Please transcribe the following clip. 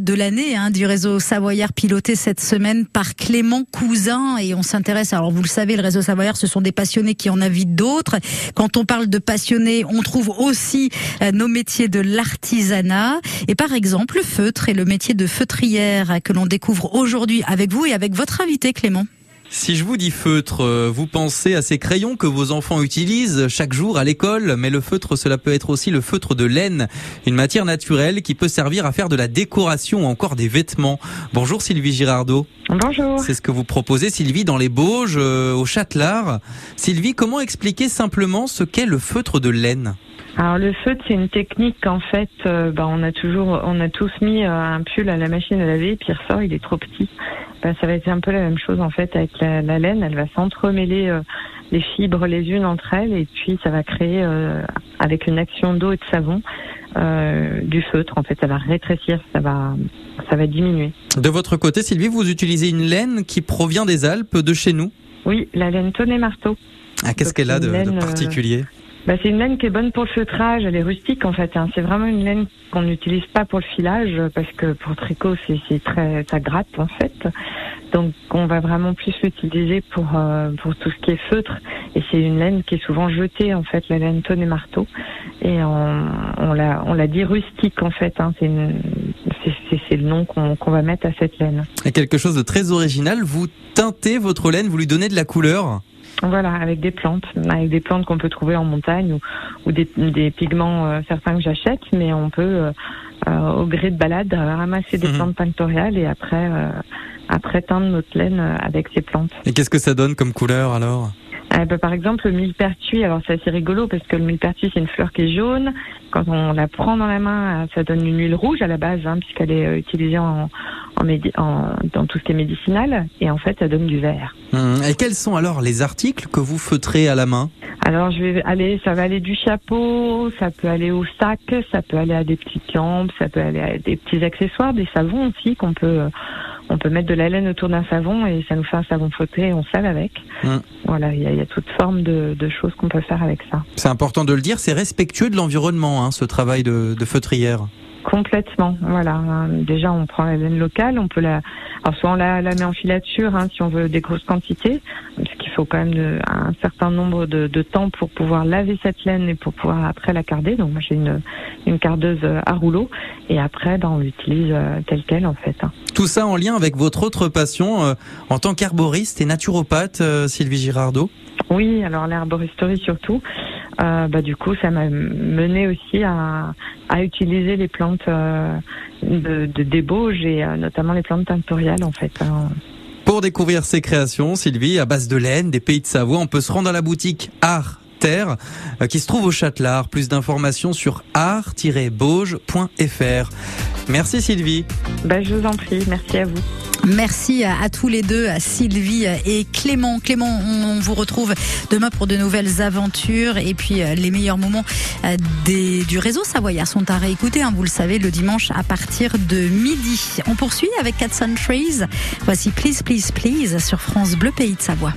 de l'année hein, du réseau Savoyard piloté cette semaine par Clément Cousin et on s'intéresse, alors vous le savez, le réseau Savoyard, ce sont des passionnés qui en invitent d'autres. Quand on parle de passionnés, on trouve aussi euh, nos métiers de l'artisanat et par exemple le feutre et le métier de feutrière que l'on découvre aujourd'hui avec vous et avec votre invité Clément. Si je vous dis feutre, euh, vous pensez à ces crayons que vos enfants utilisent chaque jour à l'école, mais le feutre, cela peut être aussi le feutre de laine, une matière naturelle qui peut servir à faire de la décoration ou encore des vêtements. Bonjour Sylvie Girardot. Bonjour. C'est ce que vous proposez Sylvie dans les Bauges, euh, au Châtelard. Sylvie, comment expliquer simplement ce qu'est le feutre de laine? Alors le feutre, c'est une technique qu'en fait, euh, bah, on a toujours, on a tous mis un pull à la machine à laver, et puis il ressort, il est trop petit. Bah, ça va être un peu la même chose en fait avec la, laine. Elle va s'entremêler euh, les fibres les unes entre elles et puis ça va créer euh, avec une action d'eau et de savon euh, du feutre. En fait, ça va rétrécir, ça va, ça va diminuer. De votre côté, Sylvie, vous utilisez une laine qui provient des Alpes, de chez nous? Oui, la laine tonnet marteau. Ah, qu'est-ce qu'elle a de, de particulier? Bah, c'est une laine qui est bonne pour le feutrage, elle est rustique en fait. Hein. C'est vraiment une laine qu'on n'utilise pas pour le filage parce que pour tricot c'est très ça gratte en fait. Donc on va vraiment plus l'utiliser pour euh, pour tout ce qui est feutre et c'est une laine qui est souvent jetée en fait la laine tonne et marteau et on, on la on la dit rustique en fait. Hein. C'est c'est le nom qu'on va mettre à cette laine. Et quelque chose de très original, vous teintez votre laine, vous lui donnez de la couleur? Voilà, avec des plantes, avec des plantes qu'on peut trouver en montagne ou, ou des, des, pigments euh, certains que j'achète, mais on peut euh, euh, au gré de balade ramasser des mhm. plantes pictoriales et après après teindre notre laine avec ces plantes. Et qu'est-ce que ça donne comme couleur alors? Ben, par exemple, le millepertuis, alors c'est assez rigolo parce que le millepertuis, c'est une fleur qui est jaune. Quand on la prend dans la main, ça donne une huile rouge à la base, hein, puisqu'elle est utilisée en, en, dans tout ce qui est médicinal. Et en fait, ça donne du vert. Hum, et quels sont alors les articles que vous feutrez à la main? Alors je vais aller, ça va aller du chapeau, ça peut aller au sac, ça peut aller à des petites lampes, ça peut aller à des petits accessoires, des savons aussi qu'on peut on peut mettre de la laine autour d'un savon et ça nous fait un savon feutré et on sale avec. Hum. Voilà, il y, y, a toute forme de, de choses qu'on peut faire avec ça. C'est important de le dire, c'est respectueux de l'environnement, hein, ce travail de, de feutrière. Complètement, voilà. Déjà, on prend la laine locale, on peut la, alors soit on la, la met en filature hein, si on veut des grosses quantités, faut quand même un certain nombre de, de, temps pour pouvoir laver cette laine et pour pouvoir après la carder. Donc moi j'ai une, une cardeuse à rouleau et après ben, on l'utilise euh, telle quelle en fait. Hein. Tout ça en lien avec votre autre passion euh, en tant qu'arboriste et naturopathe, euh, Sylvie Girardot. Oui, alors l'herboristerie surtout. Euh, bah, du coup, ça m'a mené aussi à, à, utiliser les plantes euh, de, de, débauche et euh, notamment les plantes tinctoriales en fait. Hein. Pour découvrir ces créations, Sylvie, à base de laine, des pays de Savoie, on peut se rendre à la boutique Art Terre qui se trouve au Châtelard. Plus d'informations sur art-bauge.fr. Merci Sylvie. Bah, je vous en prie, merci à vous. Merci à, tous les deux, Sylvie et Clément. Clément, on, vous retrouve demain pour de nouvelles aventures et puis euh, les meilleurs moments euh, du réseau Savoyard sont à réécouter, hein, vous le savez, le dimanche à partir de midi. On poursuit avec Cat Trees. Voici Please, Please, Please sur France Bleu Pays de Savoie.